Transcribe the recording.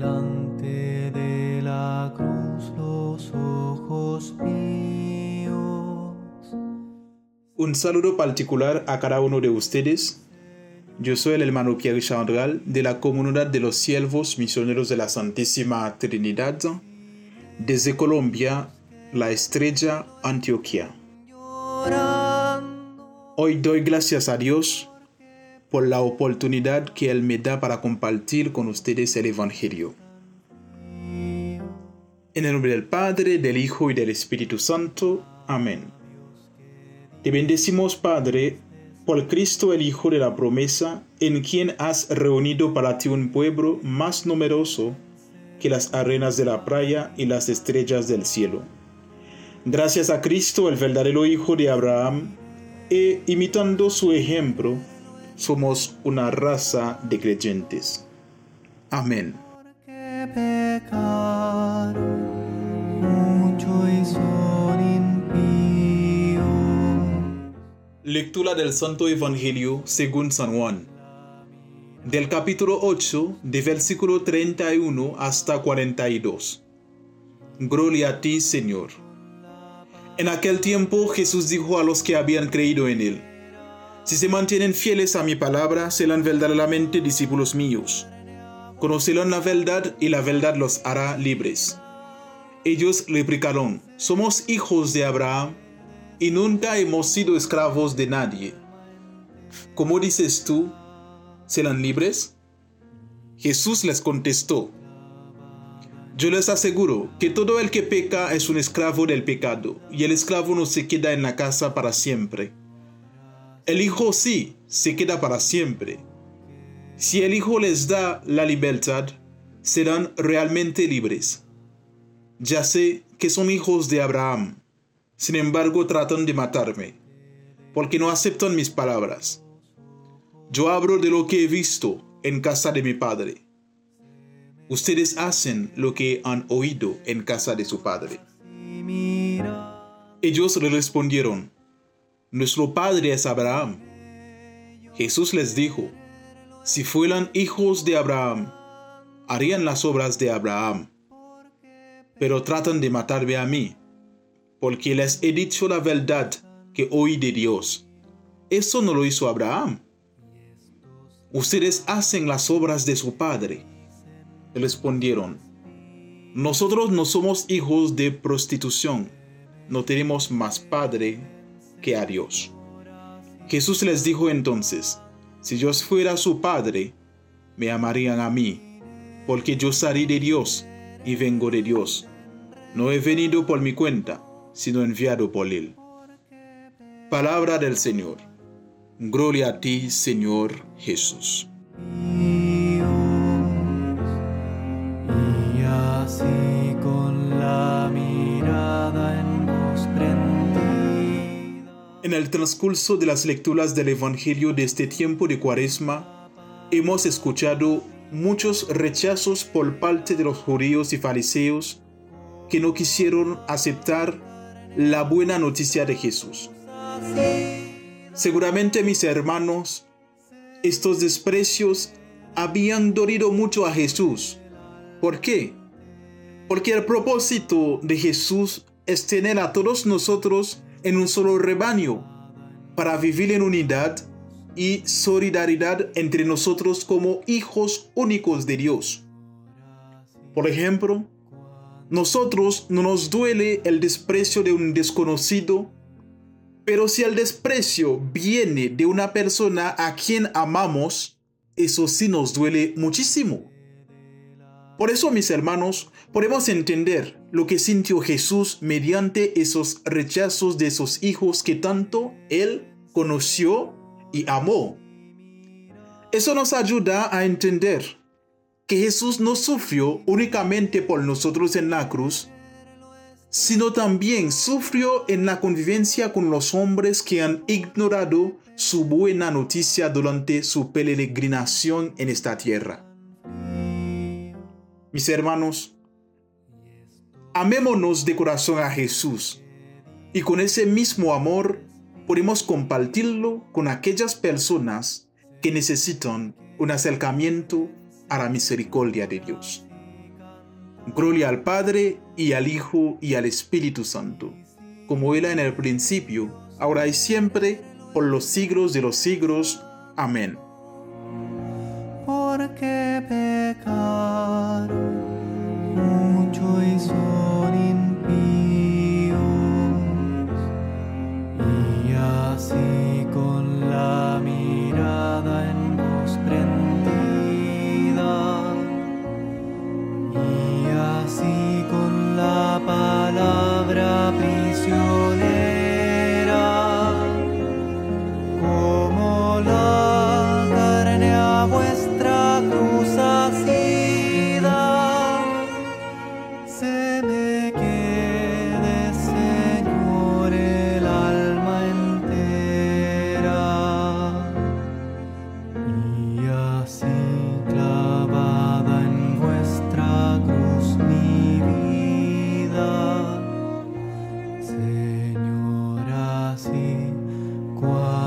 delante de la cruz los ojos míos. Un saludo particular a cada uno de ustedes. Yo soy el hermano Pierre Chandral de la comunidad de los siervos misioneros de la Santísima Trinidad desde Colombia, la estrella Antioquia. Hoy doy gracias a Dios por la oportunidad que Él me da para compartir con ustedes el Evangelio. En el nombre del Padre, del Hijo y del Espíritu Santo. Amén. Te bendecimos, Padre, por Cristo el Hijo de la promesa, en quien has reunido para ti un pueblo más numeroso que las arenas de la playa y las estrellas del cielo. Gracias a Cristo, el verdadero Hijo de Abraham, e imitando su ejemplo, somos una raza de creyentes. Amén. Lectura del Santo Evangelio según San Juan. Del capítulo 8, de versículo 31 hasta 42. Gloria a ti, Señor. En aquel tiempo Jesús dijo a los que habían creído en él, si se mantienen fieles a mi palabra, serán verdaderamente discípulos míos. Conocerán la verdad y la verdad los hará libres. Ellos replicaron, somos hijos de Abraham y nunca hemos sido esclavos de nadie. ¿Cómo dices tú? ¿Serán libres? Jesús les contestó, yo les aseguro que todo el que peca es un esclavo del pecado, y el esclavo no se queda en la casa para siempre el Hijo sí se queda para siempre. Si el Hijo les da la libertad, serán realmente libres. Ya sé que son hijos de Abraham, sin embargo tratan de matarme, porque no aceptan mis palabras. Yo hablo de lo que he visto en casa de mi padre. Ustedes hacen lo que han oído en casa de su padre. Ellos le respondieron, nuestro padre es Abraham. Jesús les dijo, si fueran hijos de Abraham, harían las obras de Abraham. Pero tratan de matarme a mí, porque les he dicho la verdad que oí de Dios. Eso no lo hizo Abraham. Ustedes hacen las obras de su padre. Respondieron, nosotros no somos hijos de prostitución, no tenemos más padre que a Dios. Jesús les dijo entonces, si yo fuera su Padre, me amarían a mí, porque yo salí de Dios y vengo de Dios. No he venido por mi cuenta, sino enviado por Él. Palabra del Señor. Gloria a ti, Señor Jesús. En el transcurso de las lecturas del Evangelio de este tiempo de Cuaresma, hemos escuchado muchos rechazos por parte de los judíos y fariseos que no quisieron aceptar la buena noticia de Jesús. Seguramente mis hermanos, estos desprecios habían dolido mucho a Jesús. ¿Por qué? Porque el propósito de Jesús es tener a todos nosotros en un solo rebaño para vivir en unidad y solidaridad entre nosotros como hijos únicos de Dios. Por ejemplo, nosotros no nos duele el desprecio de un desconocido, pero si el desprecio viene de una persona a quien amamos, eso sí nos duele muchísimo. Por eso, mis hermanos, podemos entender lo que sintió Jesús mediante esos rechazos de esos hijos que tanto Él conoció y amó. Eso nos ayuda a entender que Jesús no sufrió únicamente por nosotros en la cruz, sino también sufrió en la convivencia con los hombres que han ignorado su buena noticia durante su peregrinación en esta tierra. Mis hermanos, amémonos de corazón a Jesús y con ese mismo amor podemos compartirlo con aquellas personas que necesitan un acercamiento a la misericordia de Dios. Gloria al Padre y al Hijo y al Espíritu Santo, como era en el principio, ahora y siempre, por los siglos de los siglos. Amén. Porque pecaron Señor,